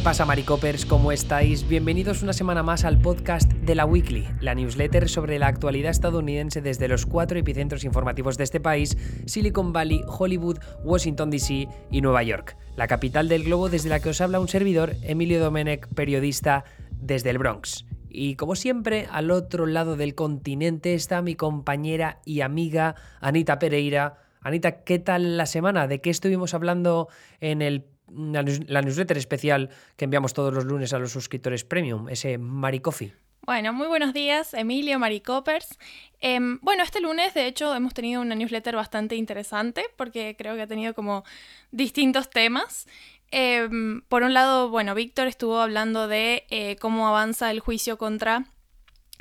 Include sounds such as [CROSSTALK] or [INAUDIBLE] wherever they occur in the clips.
¿Qué pasa, Maricopers? ¿Cómo estáis? Bienvenidos una semana más al podcast de la Weekly, la newsletter sobre la actualidad estadounidense desde los cuatro epicentros informativos de este país, Silicon Valley, Hollywood, Washington DC y Nueva York, la capital del globo desde la que os habla un servidor, Emilio Domenech, periodista desde el Bronx. Y como siempre, al otro lado del continente está mi compañera y amiga Anita Pereira. Anita, ¿qué tal la semana? ¿De qué estuvimos hablando en el la, newsletter especial que enviamos todos los lunes a los suscriptores premium, ese Maricoffee. Bueno, muy buenos días, Emilio, Maricopers. Em, bueno, este lunes, de hecho, hemos tenido una newsletter bastante interesante porque creo que ha tenido como distintos temas. Em, por un lado, bueno, Víctor estuvo hablando de eh, cómo avanza el juicio contra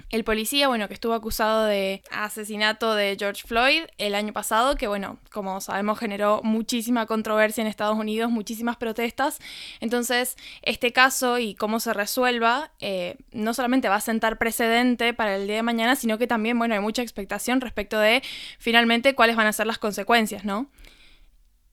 el policía, bueno, que estuvo acusado de asesinato de George Floyd el año pasado, que bueno, como sabemos generó muchísima controversia en Estados Unidos, muchísimas protestas. Entonces, este caso y cómo se resuelva, eh, no solamente va a sentar precedente para el día de mañana, sino que también, bueno, hay mucha expectación respecto de finalmente cuáles van a ser las consecuencias, ¿no?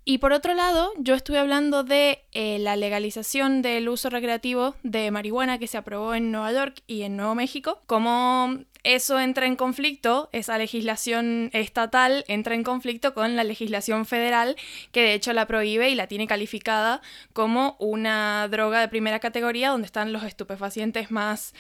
Y por otro lado, yo estuve hablando de eh, la legalización del uso recreativo de marihuana que se aprobó en Nueva York y en Nuevo México, cómo eso entra en conflicto, esa legislación estatal entra en conflicto con la legislación federal que de hecho la prohíbe y la tiene calificada como una droga de primera categoría donde están los estupefacientes más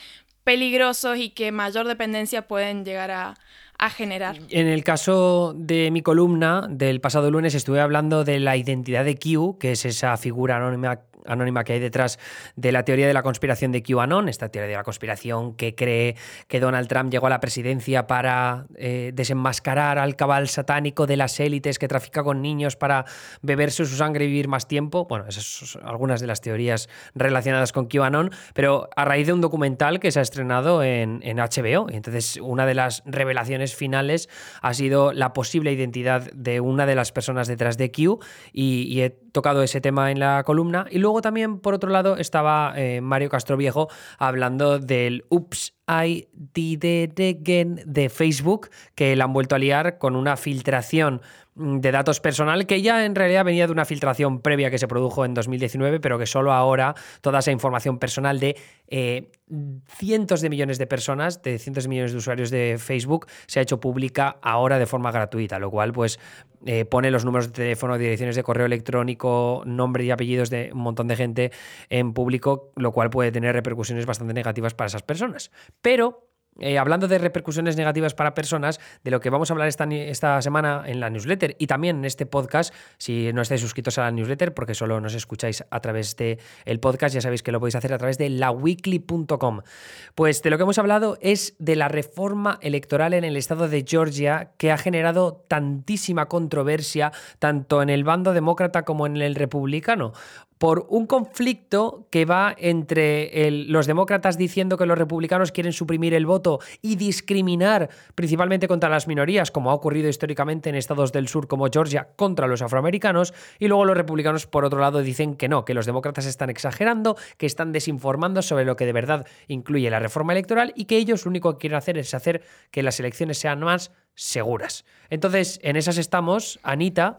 peligrosos y que mayor dependencia pueden llegar a, a generar. En el caso de mi columna del pasado lunes estuve hablando de la identidad de Q, que es esa figura anónima anónima que hay detrás de la teoría de la conspiración de QAnon, esta teoría de la conspiración que cree que Donald Trump llegó a la presidencia para eh, desenmascarar al cabal satánico de las élites que trafica con niños para beberse su sangre y vivir más tiempo. Bueno, esas son algunas de las teorías relacionadas con QAnon, pero a raíz de un documental que se ha estrenado en, HBO. Entonces, una de las revelaciones finales ha sido la posible identidad de una de las personas detrás de Q y, y he tocado ese tema en la columna. Y luego también, por otro lado, estaba eh, Mario Castroviejo hablando del Ups, I did it again de Facebook, que le han vuelto a liar con una filtración de datos personal que ya en realidad venía de una filtración previa que se produjo en 2019, pero que solo ahora toda esa información personal de eh, cientos de millones de personas, de cientos de millones de usuarios de Facebook, se ha hecho pública ahora de forma gratuita, lo cual pues eh, pone los números de teléfono, direcciones de correo electrónico, nombre y apellidos de un montón de gente en público, lo cual puede tener repercusiones bastante negativas para esas personas. Pero eh, hablando de repercusiones negativas para personas, de lo que vamos a hablar esta, esta, semana en la newsletter y también en este podcast, si no estáis suscritos a la newsletter, porque solo nos escucháis a través del el podcast, ya sabéis que lo podéis hacer a través de laweekly.com. Pues de lo que hemos hablado es de la reforma electoral en el estado de Georgia que ha generado tantísima controversia, tanto en el bando demócrata como en el republicano por un conflicto que va entre los demócratas diciendo que los republicanos quieren suprimir el voto y discriminar principalmente contra las minorías, como ha ocurrido históricamente en estados del sur como Georgia contra los afroamericanos, y luego los republicanos por otro lado dicen que no, que los demócratas están exagerando, que están desinformando sobre lo que de verdad incluye la reforma electoral y que ellos lo único que quieren hacer es hacer que las elecciones sean más seguras. Entonces, en esas estamos, Anita.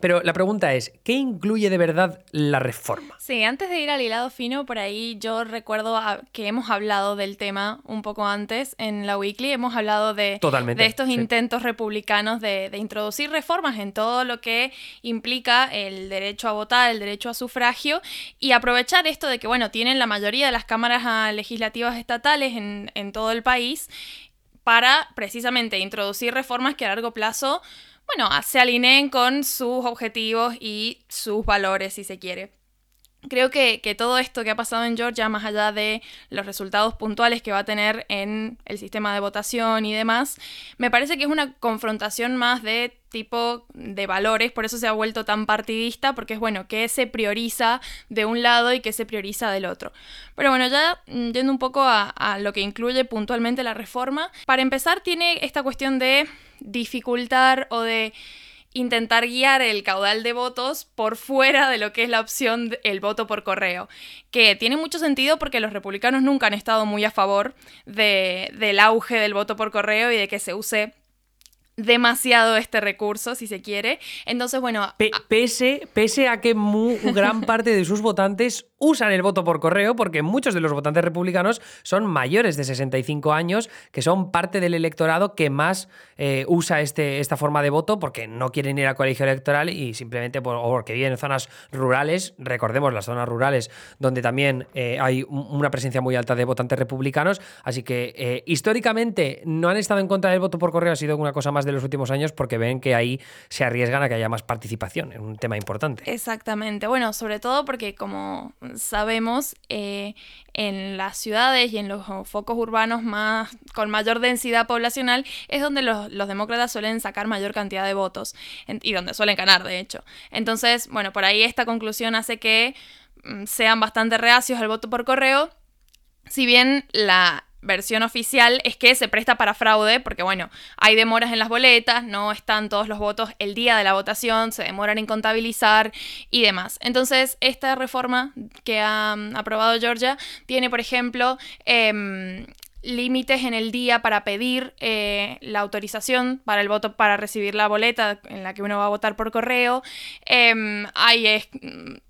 Pero la pregunta es, ¿qué incluye de verdad la reforma? Sí, antes de ir al hilado fino, por ahí yo recuerdo que hemos hablado del tema un poco antes en la Weekly, hemos hablado de, de estos intentos republicanos de, de, introducir reformas en todo lo que implica el derecho a votar, el derecho a sufragio y aprovechar esto de que, bueno, tienen la mayoría de las cámaras ah, legislativas estatales en, en todo el país para precisamente introducir reformas que a largo plazo bueno, se alineen con sus objetivos y sus valores, si se quiere. Creo que, todo esto que ha pasado en Georgia, más allá de los resultados puntuales que va a tener en el sistema de votación y demás, me parece que es una confrontación más de tipo de valores, por eso se ha vuelto tan partidista, porque es bueno, que se prioriza de un lado y que se prioriza del otro. Pero bueno, ya mm, yendo un poco a, a lo que incluye puntualmente la reforma, para empezar tiene esta cuestión de dificultar o de intentar guiar el caudal de votos por fuera de lo que es la opción del voto por correo, que tiene mucho sentido porque los republicanos nunca han estado muy a favor de, del auge del voto por correo y de que se use demasiado este recurso, si se quiere. Entonces, bueno... pese, pese a que muy, gran parte de sus votantes usan el voto por correo, porque muchos de los votantes republicanos son mayores de 65 años, que son parte del electorado que más eh, usa este, esta forma de voto porque no quieren ir al colegio electoral y simplemente por, porque viven en zonas rurales, recordemos las zonas rurales donde también eh, hay una presencia muy alta de votantes republicanos, así que eh, históricamente no han estado en contra del voto por correo, ha sido una cosa más de los últimos años porque ven que ahí se arriesgan a que haya más participación, es un tema importante. Exactamente, bueno, sobre todo porque como sabemos, eh, en las ciudades y en los focos urbanos más con mayor densidad poblacional es donde los, demócratas suelen sacar mayor cantidad de votos y donde suelen ganar, de hecho. Entonces, bueno, por ahí esta conclusión hace que mm, sean bastante reacios al voto por correo, si bien la versión oficial es que se presta para fraude, porque bueno, hay demoras en las boletas, no están todos los votos el día de la votación, se demoran en contabilizar y demás. Entonces, esta reforma que ha mm, aprobado Georgia tiene, por ejemplo, em, límites en el día para pedir eh, la autorización para el voto, para recibir la boleta en la que uno va a votar por correo. Em, hay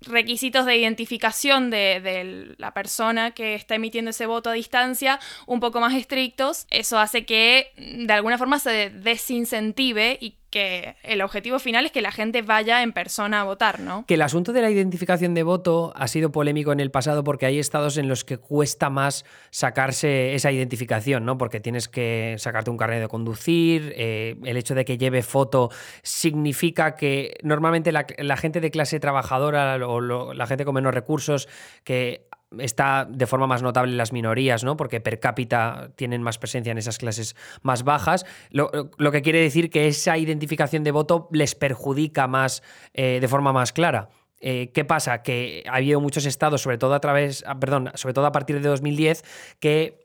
requisitos de identificación de, de, la persona que está emitiendo ese voto a distancia un poco más estrictos. Eso hace que de alguna forma se desincentive y que el objetivo final es que la gente vaya en persona a votar, ¿no? Que el asunto de la identificación de voto ha sido polémico en el pasado porque hay estados en los que cuesta más sacarse esa identificación, ¿no? Porque tienes que sacarte un carnet de conducir, eh, el hecho de que lleve foto significa que normalmente la, gente de clase trabajadora o la gente con menos recursos que está de forma más notable las minorías, ¿no? Porque per cápita tienen más presencia en esas clases más bajas. Lo, que quiere decir que esa identificación de voto les perjudica más eh, de forma más clara. Eh, ¿Qué pasa? Que ha habido muchos estados, sobre todo a través, ah, perdón, sobre todo a partir de 2010, que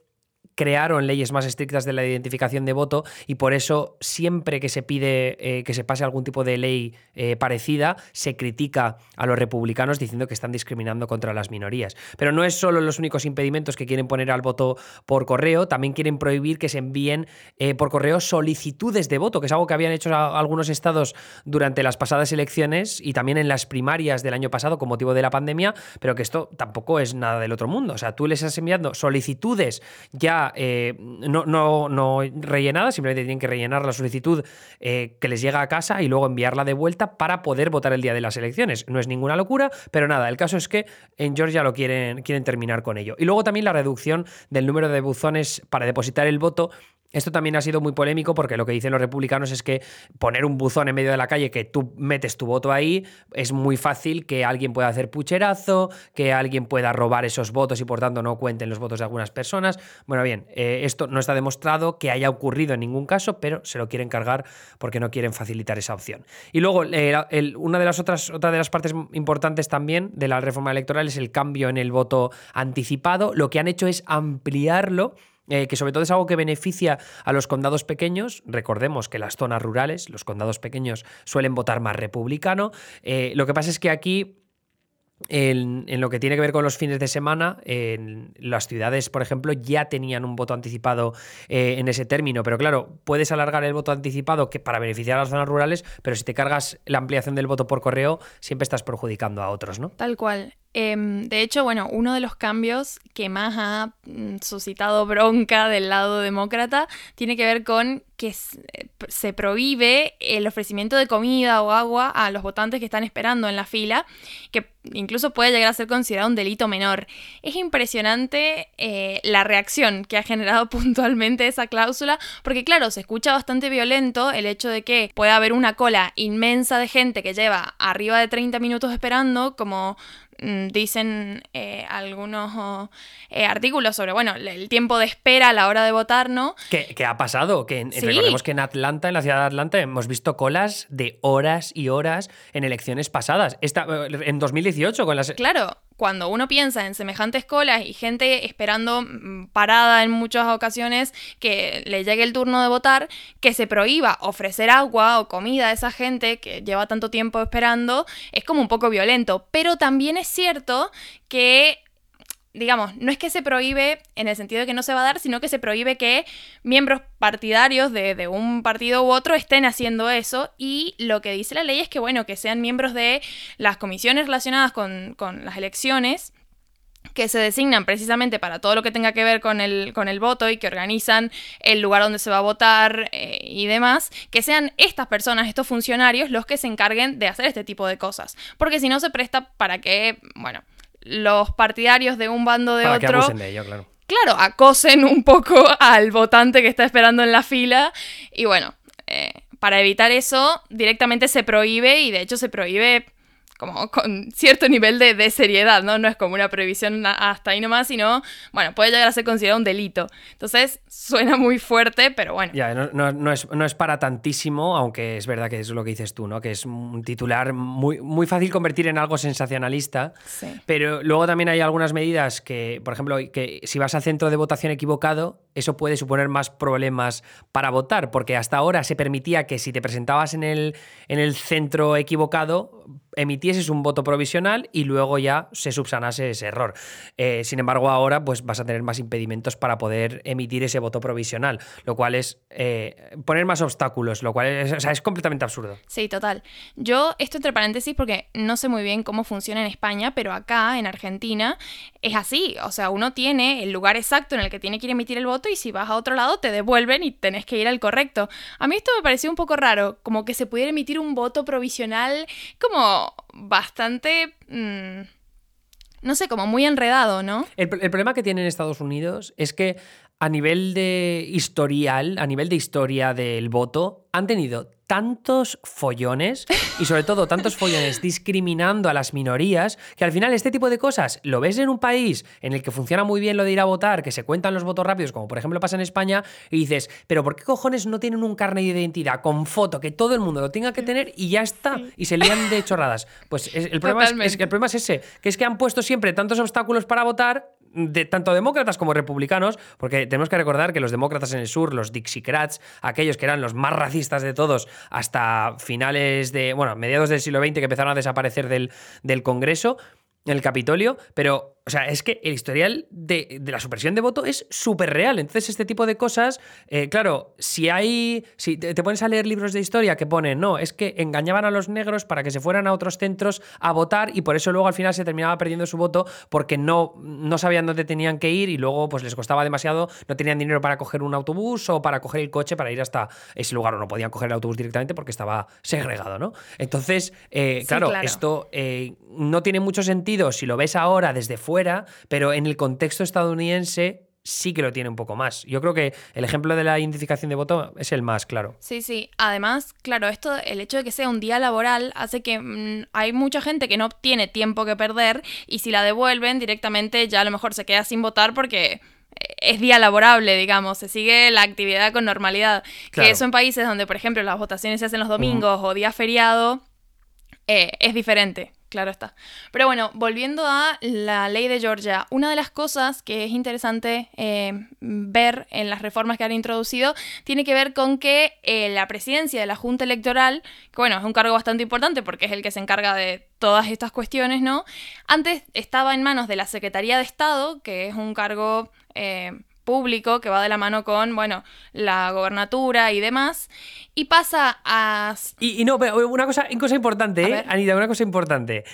crearon leyes más estrictas de la identificación de voto y por eso siempre que se pide eh, que se pase algún tipo de ley eh, parecida, se critica a los republicanos diciendo que están discriminando contra las minorías. Pero no es solo los únicos impedimentos que quieren poner al voto por correo, también quieren prohibir que se envíen eh, por correo solicitudes de voto, que es algo que habían hecho algunos estados durante las pasadas elecciones y también en las primarias del año pasado con motivo de la pandemia, pero que esto tampoco es nada del otro mundo. O sea, tú les estás enviando solicitudes ya eh, no, no, no, rellenada, simplemente tienen que rellenar la solicitud eh, que les llega a casa y luego enviarla de vuelta para poder votar el día de las elecciones. No es ninguna locura, pero nada, el caso es que en Georgia lo quieren, quieren terminar con ello. Y luego también la reducción del número de buzones para depositar el voto esto también ha sido muy polémico porque lo que dicen los republicanos es que poner un buzón en medio de la calle, que tú metes tu voto ahí, es muy fácil que alguien pueda hacer pucherazo, que alguien pueda robar esos votos y por tanto no cuenten los votos de algunas personas. Bueno, bien, eh, esto no está demostrado que haya ocurrido en ningún caso, pero se lo quieren cargar porque no quieren facilitar esa opción. Y luego, eh, una de las otras, otra de las partes importantes también de la reforma electoral es el cambio en el voto anticipado. Lo que han hecho es ampliarlo eh, que sobre todo es algo que beneficia a los condados pequeños. Recordemos que las zonas rurales, los condados pequeños, suelen votar más republicano. Lo que pasa es que aquí en, lo que tiene que ver con los fines de semana, en las ciudades, por ejemplo, ya tenían un voto anticipado eh, en ese término. Pero claro, puedes alargar el voto anticipado que para beneficiar a las zonas rurales, pero si te cargas la ampliación del voto por correo, siempre estás perjudicando a otros, ¿no? Tal cual. Em, de hecho, bueno, uno de los cambios que más ha mm, suscitado bronca del lado demócrata tiene que ver con que se prohíbe el ofrecimiento de comida o agua a los votantes que están esperando en la fila, que incluso puede llegar a ser considerado un delito menor. Es impresionante eh, la reacción que ha generado [LAUGHS] puntualmente esa cláusula, porque claro, se escucha bastante violento el hecho de que pueda haber una cola inmensa de gente que lleva arriba de 30 minutos esperando, como dicen eh, algunos eh, artículos sobre, bueno, el tiempo de espera a la hora de votar, ¿no? ¿Qué, ha pasado? Que recordemos que en Atlanta, en la ciudad de Atlanta, hemos visto colas de horas y horas en elecciones pasadas. Esta, en 2018 con las... Claro, cuando uno piensa en semejantes colas y gente esperando mm, parada en muchas ocasiones que le llegue el turno de votar, que se prohíba ofrecer agua o comida a esa gente que lleva tanto tiempo esperando, es como un poco violento. Pero también es cierto que digamos, no es que se prohíbe en el sentido de que no se va a dar, sino que se prohíbe que miembros partidarios de, un partido u otro estén haciendo eso. Y lo que dice la ley es que, bueno, que sean miembros de las comisiones relacionadas con, las elecciones que se designan precisamente para todo lo que tenga que ver con el, con el voto y que organizan el lugar donde se va a votar eh, y demás, que sean estas personas, estos funcionarios, los que se encarguen de hacer este tipo de cosas. Porque si no se presta para que, bueno, los partidarios de un bando de Para otro. Que de ello, claro. Claro, acosen un poco [LAUGHS] al votante que está esperando en la fila. Y bueno, eh, para evitar eso, directamente se prohíbe, y de hecho se prohíbe como con cierto nivel de, seriedad, ¿no? No es como una prohibición hasta ahí nomás, sino, bueno, puede llegar a ser considerado un delito. Entonces, suena muy fuerte, pero bueno. Ya, no, es, para tantísimo, aunque es verdad que es lo que dices tú, ¿no? Que es un titular muy, muy fácil convertir en algo sensacionalista, pero luego también hay algunas medidas que, por ejemplo, que si vas al centro de votación equivocado, eso puede suponer más problemas para votar, porque hasta ahora se permitía que si te presentabas en el, en el centro equivocado, emitieses un voto provisional y luego ya se subsanase ese error. Eh, sin embargo, ahora pues vas a tener más impedimentos para poder emitir ese voto provisional, lo cual es eh, poner más obstáculos, lo cual es, es completamente absurdo. Sí, total. Yo, esto entre paréntesis porque no sé muy bien cómo funciona en España, pero acá en Argentina es así. O sea, uno tiene el lugar exacto en el que tiene que ir a emitir el voto y si vas a otro lado te devuelven y tenés que ir al correcto. A mí esto me pareció un poco raro, como que se pudiera emitir un voto provisional como bastante... Mm, no sé, como muy enredado, ¿no? El, problema que tiene en Estados Unidos es que a nivel de historial, a nivel de historia del voto, han tenido tantos follones y sobre todo tantos follones discriminando a las minorías que al final este tipo de cosas lo ves en un país en el que funciona muy bien lo de ir a votar, que se cuentan los votos rápidos, como por ejemplo pasa en España, y dices, pero ¿por qué cojones no tienen un carnet de identidad con foto que todo el mundo lo tenga que tener y ya está? Y se lían de chorradas. Pues el, problema es, que el problema es ese, que es que han puesto siempre tantos obstáculos para votar de tanto demócratas como republicanos, porque tenemos que recordar que los demócratas en el sur, los Dixiecrats, aquellos que eran los más racistas de todos, hasta finales de, bueno, mediados del siglo XX que empezaron a desaparecer del, del Congreso, el Capitolio, pero o sea, es que el historial de, la supresión de voto es súper real. Entonces, este tipo de cosas, eh, claro, si hay. Si te, pones a leer libros de historia que ponen, no, es que engañaban a los negros para que se fueran a otros centros a votar y por eso luego al final se terminaba perdiendo su voto porque no, no sabían dónde tenían que ir y luego pues les costaba demasiado, no tenían dinero para coger un autobús o para coger el coche para ir hasta ese lugar o no podían coger el autobús directamente porque estaba segregado, ¿no? Entonces, eh, claro, esto eh, no tiene mucho sentido si lo ves ahora desde fuera pero en el contexto estadounidense sí que lo tiene un poco más. Yo creo que el ejemplo de la identificación de voto es el más claro. Sí, sí. Además, claro, esto, el hecho de que sea un día laboral hace que mm, hay mucha gente que no tiene tiempo que perder y si la devuelven directamente ya a lo mejor se queda sin votar porque eh, es día laborable, digamos, se sigue la actividad con normalidad. Que eso en países donde, por ejemplo, las votaciones se hacen los domingos o día feriado, eh, es diferente. Claro está. Pero bueno, volviendo a la ley de Georgia, una de las cosas que es interesante eh, ver en las reformas que han introducido tiene que ver con que eh, la presidencia de la Junta Electoral, que bueno, es un cargo bastante importante porque es el que se encarga de todas estas cuestiones, ¿no? Antes estaba en manos de la Secretaría de Estado, que es un cargo eh, público que va de la mano con, bueno, la gobernatura y demás, y pasa a... Y, no, pero una cosa, una cosa importante, ¿eh? Anita, una cosa importante.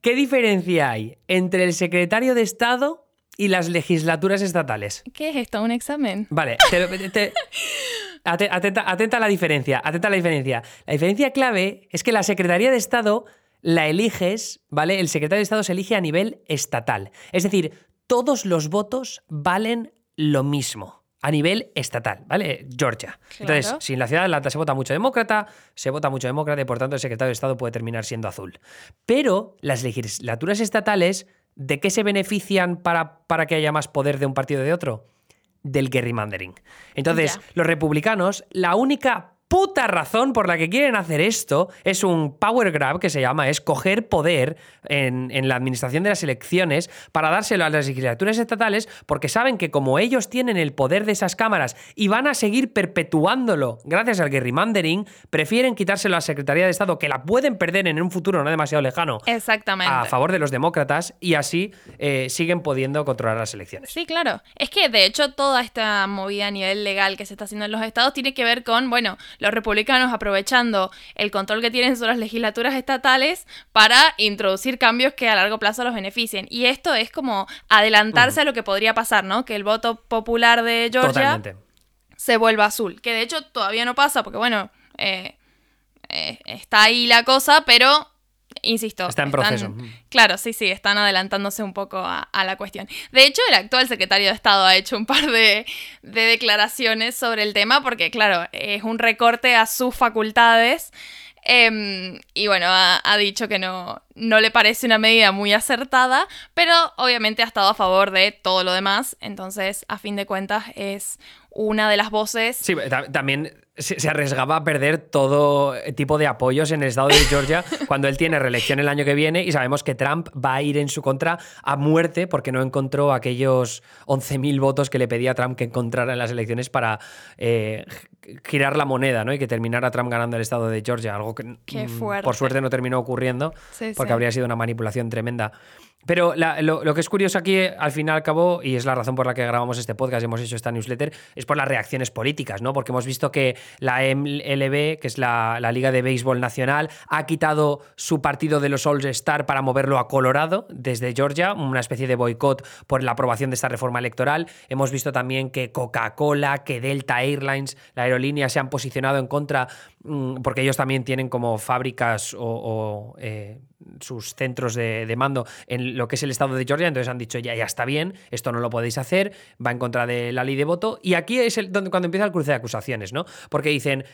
¿Qué diferencia hay entre el secretario de Estado y las legislaturas estatales? ¿Qué es esto? ¿Un examen? Vale, [LAUGHS] atenta, atenta a la diferencia, atenta a la diferencia. La diferencia clave es que la Secretaría de Estado la eliges, ¿vale? El secretario de Estado se elige a nivel estatal. Es decir, todos los votos valen lo mismo a nivel estatal, ¿vale? Georgia. Entonces, si en la ciudad de Atlanta se vota mucho demócrata, se vota mucho demócrata y por tanto el secretario de Estado puede terminar siendo azul. Pero las legislaturas estatales, ¿de qué se benefician para, para que haya más poder de un partido de otro? Del gerrymandering. Entonces, los republicanos, la única puta razón por la que quieren hacer esto es un power grab que se llama, es coger poder en, en la administración de las elecciones para dárselo a las legislaturas estatales porque saben que como ellos tienen el poder de esas cámaras y van a seguir perpetuándolo gracias al gerrymandering, prefieren quitárselo a la Secretaría de Estado, que la pueden perder en un futuro no demasiado lejano, Exactamente. a favor de los demócratas y así eh, siguen pudiendo controlar las elecciones. Sí, claro. Es que de hecho toda esta movida a nivel legal que se está haciendo en los estados tiene que ver con, bueno, los republicanos aprovechando el control que tienen sobre las legislaturas estatales para introducir cambios que a largo plazo los beneficien. Y esto es como adelantarse a lo que podría pasar, ¿no? Que el voto popular de Georgia Totalmente. se vuelva azul. Que de hecho todavía no pasa porque, bueno, eh, eh, está ahí la cosa, pero, insisto. Está en están- proceso. Claro, sí, sí, están adelantándose un poco a, a la cuestión. De hecho, el actual secretario de Estado ha hecho un par de, de declaraciones sobre el tema porque, claro, es un recorte a sus facultades. em, y bueno, ha, ha dicho que no, no le parece una medida muy acertada, pero obviamente ha estado a favor de todo lo demás. Entonces, a fin de cuentas, es una de las voces Sí, ta- también se, arriesgaba a perder todo tipo de apoyos en el estado de Georgia [LAUGHS] cuando él tiene reelección el año que viene y sabemos que Trump va a ir en su contra a muerte porque no encontró aquellos 11.000 votos que le pedía a Trump que encontrara en las elecciones para eh, girar la moneda ¿no? y que terminara Trump ganando el estado de Georgia, algo que Qué mm, por suerte no terminó ocurriendo Sí, porque sí. habría sido una manipulación tremenda. Pero lo, que es curioso aquí, al fin y al cabo, y es la razón por la que grabamos este podcast y hemos hecho esta newsletter, es por las reacciones políticas, ¿no? Porque hemos visto que la MLB, que es la, Liga de Béisbol Nacional, ha quitado su partido de los All-Star para moverlo a Colorado desde Georgia, una especie de boicot por la aprobación de esta reforma electoral. Hemos visto también que Coca-Cola, que Delta Airlines, la aerolínea, se han posicionado en contra, mm, porque ellos también tienen como fábricas o, o, eh, sus centros de, mando en lo que es el estado de Georgia, entonces han dicho ya, ya está bien, esto no lo podéis hacer, va en contra de la ley de voto, y aquí es el, donde, cuando empieza el cruce de acusaciones, ¿no? Porque dicen,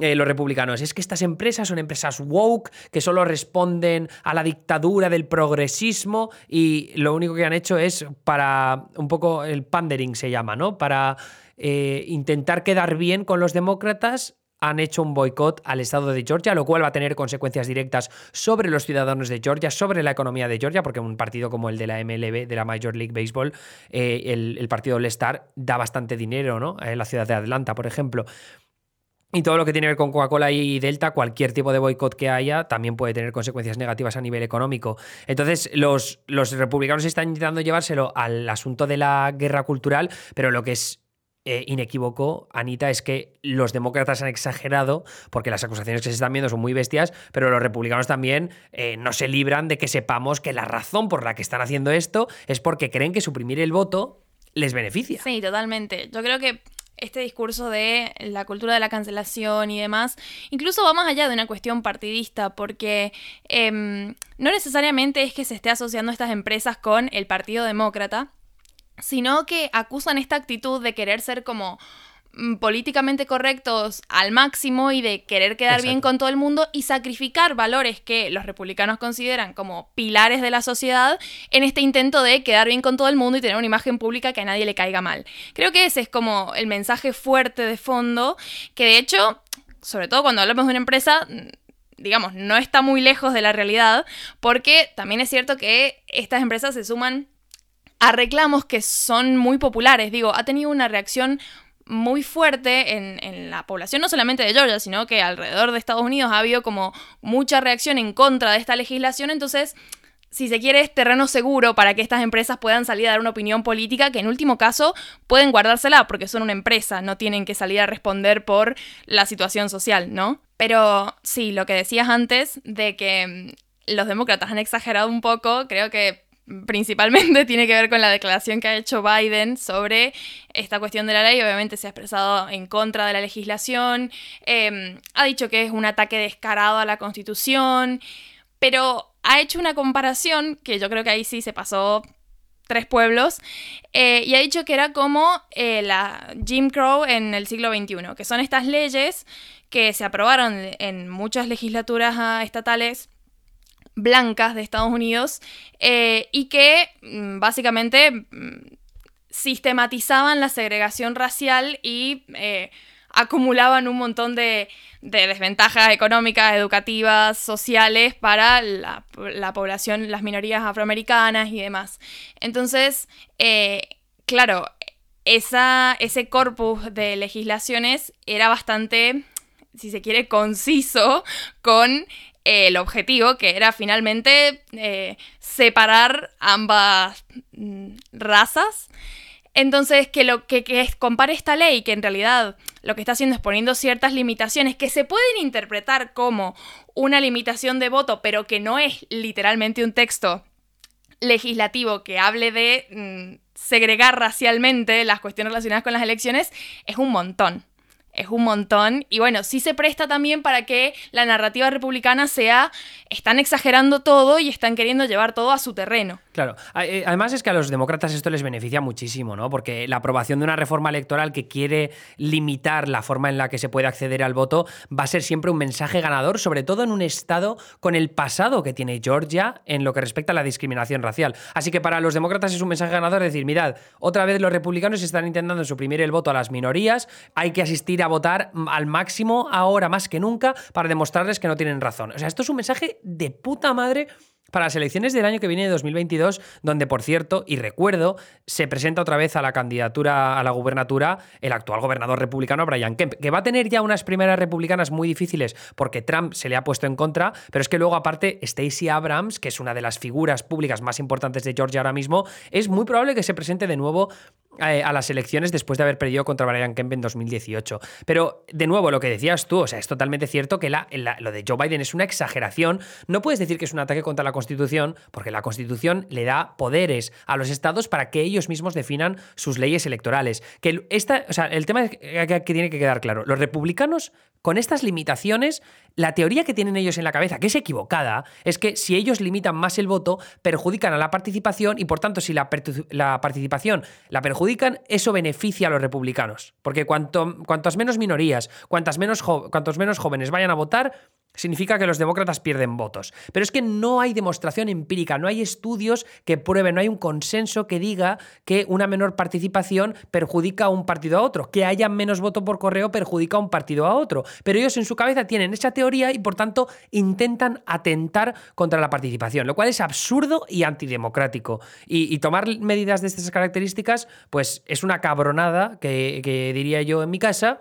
eh, los republicanos, es que estas empresas son empresas woke, que solo responden a la dictadura del progresismo y lo único que han hecho es para un poco el pandering se llama, ¿no? Para eh, intentar quedar bien con los demócratas. Han hecho un boicot al estado de Georgia, lo cual va a tener consecuencias directas sobre los ciudadanos de Georgia, sobre la economía de Georgia, porque un partido como el de la MLB, de la Major League Baseball, eh, el, el partido All-Star, da bastante dinero, ¿no? En la ciudad de Atlanta, por ejemplo. Y todo lo que tiene que ver con Coca-Cola y Delta, cualquier tipo de boicot que haya, también puede tener consecuencias negativas a nivel económico. Entonces, los republicanos están intentando llevárselo al asunto de la guerra cultural, pero lo que es eh, inequívoco, Anita, es que los demócratas han exagerado, porque las acusaciones que se están viendo son muy bestias, pero los republicanos también eh, no se libran de que sepamos que la razón por la que están haciendo esto es porque creen que suprimir el voto les beneficia. Sí, totalmente. Yo creo que este discurso de la cultura de la cancelación y demás, incluso va más allá de una cuestión partidista, porque em, no necesariamente es que se esté asociando estas empresas con el Partido Demócrata, sino que acusan esta actitud de querer ser como mm, políticamente correctos al máximo y de querer quedar bien con todo el mundo y sacrificar valores que los republicanos consideran como pilares de la sociedad en este intento de quedar bien con todo el mundo y tener una imagen pública que a nadie le caiga mal. Creo que ese es como el mensaje fuerte de fondo, que de hecho, sobre todo cuando hablamos de una empresa, mm, digamos, no está muy lejos de la realidad, porque también es cierto que estas empresas se suman a reclamos que son muy populares. Digo, ha tenido una reacción muy fuerte en, en, la población, no solamente de Georgia, sino que alrededor de Estados Unidos ha habido como mucha reacción en contra de esta legislación. Entonces, si se quiere, es terreno seguro para que estas empresas puedan salir a dar una opinión política que en último caso pueden guardársela porque son una empresa, no tienen que salir a responder por la situación social, ¿no? Pero sí, lo que decías antes de que mm, los demócratas han exagerado un poco, creo que principalmente [LAUGHS] tiene que ver con la declaración que ha hecho Biden sobre esta cuestión de la ley. Obviamente se ha expresado en contra de la legislación, eh, ha dicho que es un ataque descarado a la constitución, pero ha hecho una comparación que yo creo que ahí sí se pasó tres pueblos, eh, y ha dicho que era como eh, la Jim Crow en el siglo XXI, que son estas leyes que se aprobaron en muchas legislaturas ah, estatales blancas de Estados Unidos eh, y que mm, básicamente mm, sistematizaban la segregación racial y eh, acumulaban un montón de, desventajas económicas, educativas, sociales para la, población, las minorías afroamericanas y demás. Entonces, eh, claro, ese corpus de legislaciones era bastante, si se quiere, conciso con el objetivo, que era finalmente eh, separar ambas mm, razas. Entonces, que lo que, que compare esta ley, que en realidad lo que está haciendo es poniendo ciertas limitaciones que se pueden interpretar como una limitación de voto, pero que no es literalmente un texto legislativo que hable de mm, segregar racialmente las cuestiones relacionadas con las elecciones, es un montón es un montón. Y bueno, sí se presta también para que la narrativa republicana sea, están exagerando todo y están queriendo llevar todo a su terreno. Claro, eh, además es que a los demócratas esto les beneficia muchísimo, ¿no? Porque la aprobación de una reforma electoral que quiere limitar la forma en la que se puede acceder al voto va a ser siempre un mensaje ganador, sobre todo en un estado con el pasado que tiene Georgia en lo que respecta a la discriminación racial. Así que para los demócratas es un mensaje ganador decir, mirad, otra vez los republicanos están intentando suprimir el voto a las minorías, hay que asistir a votar al máximo ahora más que nunca para demostrarles que no tienen razón. O sea, esto es un mensaje de puta madre para las elecciones del año que viene de 2022, donde, por cierto, y recuerdo, se presenta otra vez a la candidatura a la gubernatura el actual gobernador republicano Brian Kemp, que va a tener ya unas primeras republicanas muy difíciles porque Trump se le ha puesto en contra, pero es que luego aparte Stacey Abrams, que es una de las figuras públicas más importantes de Georgia ahora mismo, es muy probable que se presente de nuevo eh, a las elecciones después de haber perdido contra Brian Kemp en 2018. Pero, de nuevo, lo que decías tú, o sea, es totalmente cierto que lo de Joe Biden es una exageración. No puedes decir que es un ataque contra la Constitución, porque la Constitución le da poderes a los estados para que ellos mismos definan sus leyes electorales. Que esta, o sea, el tema que tiene que quedar claro, los republicanos con estas limitaciones, la teoría que tienen ellos en la cabeza, que es equivocada, es que si ellos limitan más el voto, perjudican a la participación y por tanto si la, participación la perjudican, eso beneficia a los republicanos. Porque cuanto, cuantas menos minorías, cuantas menos cuantos menos jóvenes vayan a votar, significa que los demócratas pierden votos. Pero es que no hay demostración empírica, no hay estudios que prueben, no hay un consenso que diga que una menor participación perjudica a un partido a otro, que haya menos voto por correo perjudica a un partido a otro. Pero ellos en su cabeza tienen esa teoría y por tanto intentan atentar contra la participación, lo cual es absurdo y antidemocrático. Y, tomar medidas de estas características, pues es una cabronada que, que diría yo en mi casa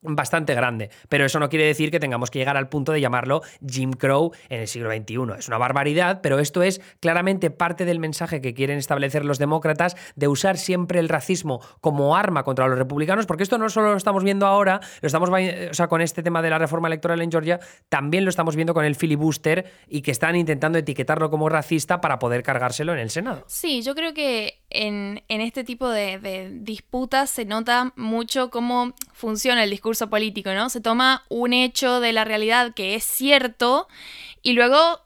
bastante grande. Pero eso no quiere decir que tengamos que llegar al punto de llamarlo Jim Crow en el siglo XXI. Es una barbaridad, pero esto es claramente parte del mensaje que quieren establecer los demócratas de usar siempre el racismo como arma contra los republicanos, porque esto no solo lo estamos viendo ahora, lo estamos o con este tema de la reforma electoral en Georgia, también lo estamos viendo con el filibuster y que están intentando etiquetarlo como racista para poder cargárselo en el Senado. Sí, yo creo que en, este tipo de, disputas se nota mucho cómo funciona el discurso político, ¿no? Se toma un hecho de la realidad que es cierto y luego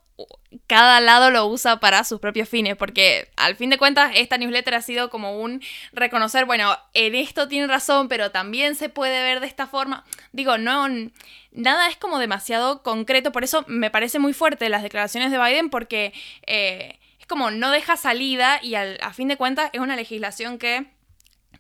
cada lado lo usa para sus propios fines, porque al fin de cuentas esta newsletter ha sido como un reconocer, bueno, en esto tiene razón, pero también se puede ver de esta forma. Digo, no, nada es como demasiado concreto, por eso me parece muy fuerte las declaraciones de Biden, porque eh, como no deja salida y a fin de cuentas es una legislación que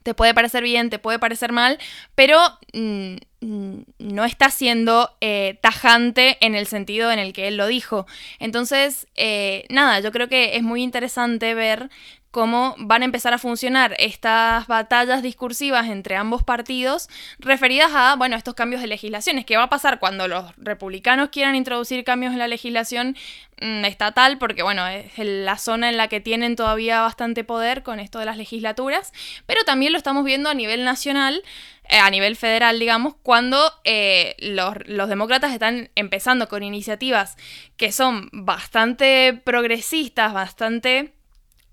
te puede parecer bien, te puede parecer mal, pero mm, mm, no está siendo eh, tajante en el sentido en el que él lo dijo. Entonces, eh, nada, yo creo que es muy interesante ver cómo van a empezar a funcionar estas batallas discursivas entre ambos partidos referidas a, bueno, estos cambios de legislaciones. ¿Qué va a pasar cuando los republicanos quieran introducir cambios en la legislación mm, estatal? Porque, bueno, es la zona en la que tienen todavía bastante poder con esto de las legislaturas, pero también lo estamos viendo a nivel nacional eh, a nivel federal, digamos, cuando eh, los, los, demócratas están empezando con iniciativas que son bastante progresistas, bastante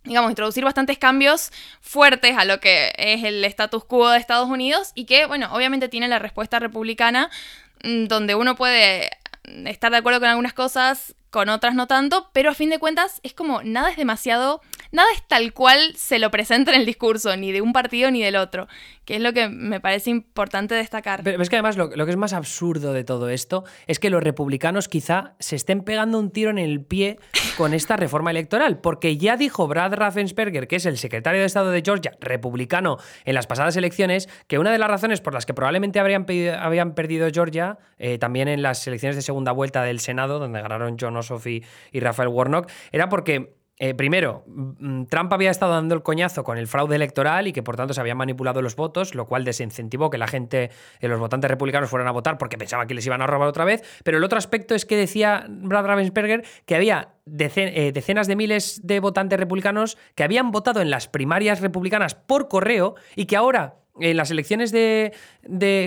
digamos, introducir bastantes cambios fuertes a lo que es el status quo de Estados Unidos y que, bueno, obviamente tiene la respuesta republicana mm, donde uno puede estar de acuerdo con algunas cosas, con otras no tanto, pero a fin de cuentas es como nada es demasiado nada es tal cual se lo presenta en el discurso, ni de un partido ni del otro, que es lo que me parece importante destacar. Pero es que además lo, que es más absurdo de todo esto es que los republicanos quizá se estén pegando un tiro en el pie con esta reforma electoral, porque ya dijo Brad Raffensperger, que es el secretario de Estado de Georgia, republicano, en las pasadas elecciones, que una de las razones por las que probablemente habrían, habían perdido Georgia, eh, también en las elecciones de segunda vuelta del Senado, donde ganaron John Ossoff y, y Rafael Warnock, era porque eh, primero, mm, Trump había estado dando el coñazo con el fraude electoral y que por tanto se habían manipulado los votos, lo cual desincentivó que la gente, eh, los votantes republicanos fueran a votar porque pensaban que les iban a robar otra vez. Pero el otro aspecto es que decía Brad Ravensberger que había eh, decenas de miles de votantes republicanos que habían votado en las primarias republicanas por correo y que ahora en las elecciones de,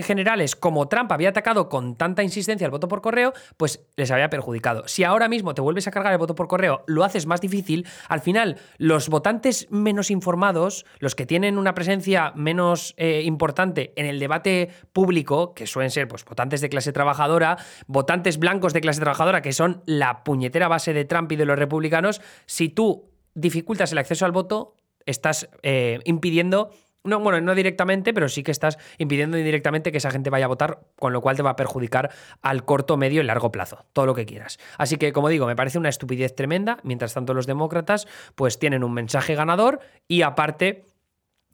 generales, como Trump había atacado con tanta insistencia el voto por correo, pues les había perjudicado. Si ahora mismo te vuelves a cargar el voto por correo, lo haces más difícil, al final los votantes menos informados, los que tienen una presencia menos eh, importante en el debate público, que suelen ser pues, votantes de clase trabajadora, votantes blancos de clase trabajadora, que son la puñetera base de Trump y de los republicanos, si tú dificultas el acceso al voto, estás eh, impidiendo no, bueno, no directamente, pero sí que estás impidiendo indirectamente que esa gente vaya a votar, con lo cual te va a perjudicar al corto, medio y largo plazo, todo lo que quieras. Así que, como digo, me parece una estupidez tremenda. Mientras tanto, los demócratas, pues tienen un mensaje ganador y aparte.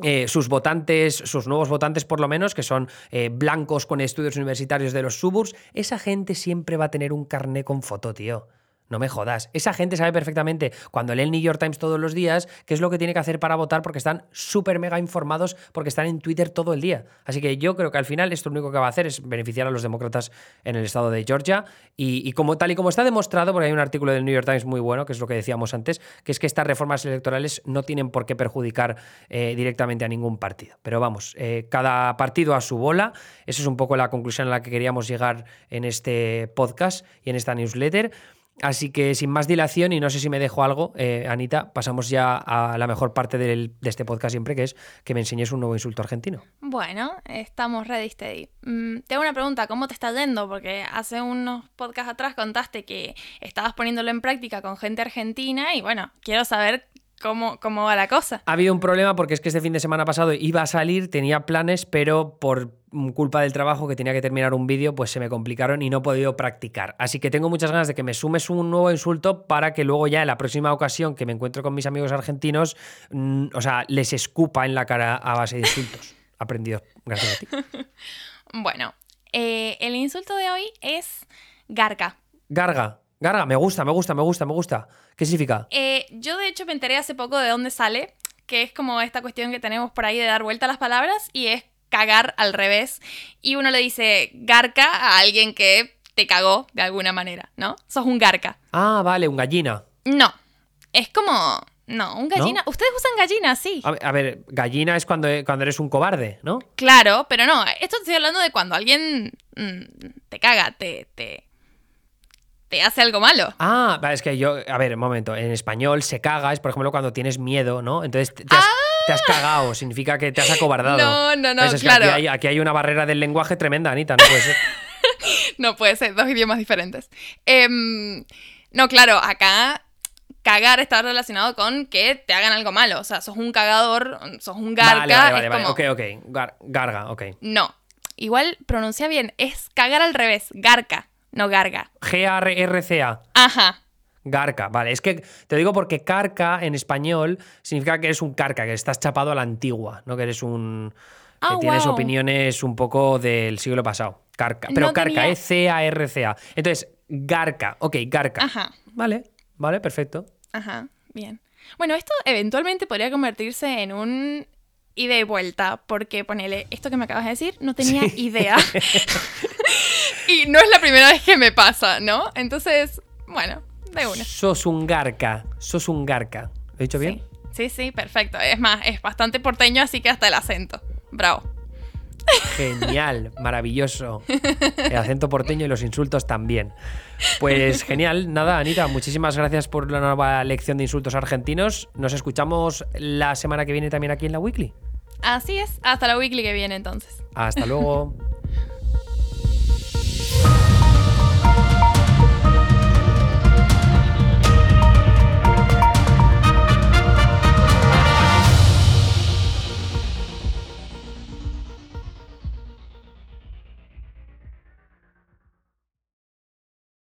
Eh, sus votantes, sus nuevos votantes por lo menos, que son eh, blancos con estudios universitarios de los suburbs, esa gente siempre va a tener un carné con foto, tío. No me jodas. Esa gente sabe perfectamente cuando lee el New York Times todos los días qué es lo que tiene que hacer para votar porque están súper mega informados porque están en Twitter todo el día. Así que yo creo que al final esto lo único que va a hacer es beneficiar a los demócratas en el estado de Georgia. Y, como tal y como está demostrado, porque hay un artículo del New York Times muy bueno, que es lo que decíamos antes, que es que estas reformas electorales no tienen por qué perjudicar eh, directamente a ningún partido. Pero vamos, eh, cada partido a su bola. Esa es un poco la conclusión a la que queríamos llegar en este podcast y en esta newsletter. Así que sin más dilación, y no sé si me dejo algo, eh, Anita, pasamos ya a la mejor parte de este podcast siempre, que es que me enseñes un nuevo insulto argentino. Bueno, estamos ready, steady. Mm, te hago una pregunta, ¿cómo te está yendo? Porque hace unos podcasts atrás contaste que estabas poniéndolo en práctica con gente argentina y bueno, quiero saber ¿Cómo, ¿Cómo, va la cosa? Ha habido un problema porque es que este fin de semana pasado iba a salir, tenía planes, pero por culpa del trabajo que tenía que terminar un vídeo, pues se me complicaron y no he podido practicar. Así que tengo muchas ganas de que me sumes un nuevo insulto para que luego ya en la próxima ocasión que me encuentro con mis amigos argentinos, mm, o sea, les escupa en la cara a base de insultos. [LAUGHS] Aprendido gracias a ti. [LAUGHS] bueno, eh, el insulto de hoy es garga. Garga. Garga, me gusta, me gusta, me gusta, me gusta. ¿Qué significa? Eh, yo de hecho me enteré hace poco de dónde sale, que es como esta cuestión que tenemos por ahí de dar vuelta a las palabras y es cagar al revés. Y uno le dice garca a alguien que te cagó de alguna manera, ¿no? Sos un garca. Ah, vale, un gallina. No, es como... No, un gallina. Ustedes usan gallina, sí. A ver, gallina es cuando, cuando eres un cobarde, ¿no? Claro, pero no. Esto estoy hablando de cuando alguien mm, te caga, te, te, te hace algo malo. Ah, es que yo, a ver, un momento, en español se caga, es por ejemplo cuando tienes miedo, ¿no? Entonces te, has, ah. cagado, significa que te has acobardado. No, no, no, claro. Aquí hay, una barrera del lenguaje tremenda, Anita, no puede ser. [LAUGHS] no puede ser, dos idiomas diferentes. Em, no, claro, acá cagar está relacionado con que te hagan algo malo. O sea, sos un cagador, sos un garga. Vale, vale, vale, ok, ok. garga, ok. No. Igual pronuncia bien, es cagar al revés, garca. No Garga. G-A-R-C-A. Ajá. Garca, vale. Es que te digo porque carca en español significa que eres un carca, que estás chapado a la antigua, no que eres un. que ah, tienes opiniones un poco del siglo pasado. Carca. Pero carca, es C-A-R-C-A. Entonces, garca. Ok, garca. Ajá. Vale, vale, perfecto. Ajá, bien. Bueno, esto eventualmente podría convertirse en un ida y vuelta, porque ponele, esto que me acabas de decir, no tenía idea. [LAUGHS] y no es la primera vez que me pasa, ¿no? Entonces, bueno, de una. Sos un garca, sos un garca. ¿Lo he dicho bien? Sí, sí, perfecto. Es más, es bastante porteño, así que hasta el acento. Bravo. Genial, maravilloso. El acento porteño y los insultos también. Pues genial, nada, Anita, muchísimas gracias por la nueva lección de insultos argentinos. Nos escuchamos la semana que viene también aquí en la Weekly. Así es, hasta la Weekly que viene entonces. Hasta luego.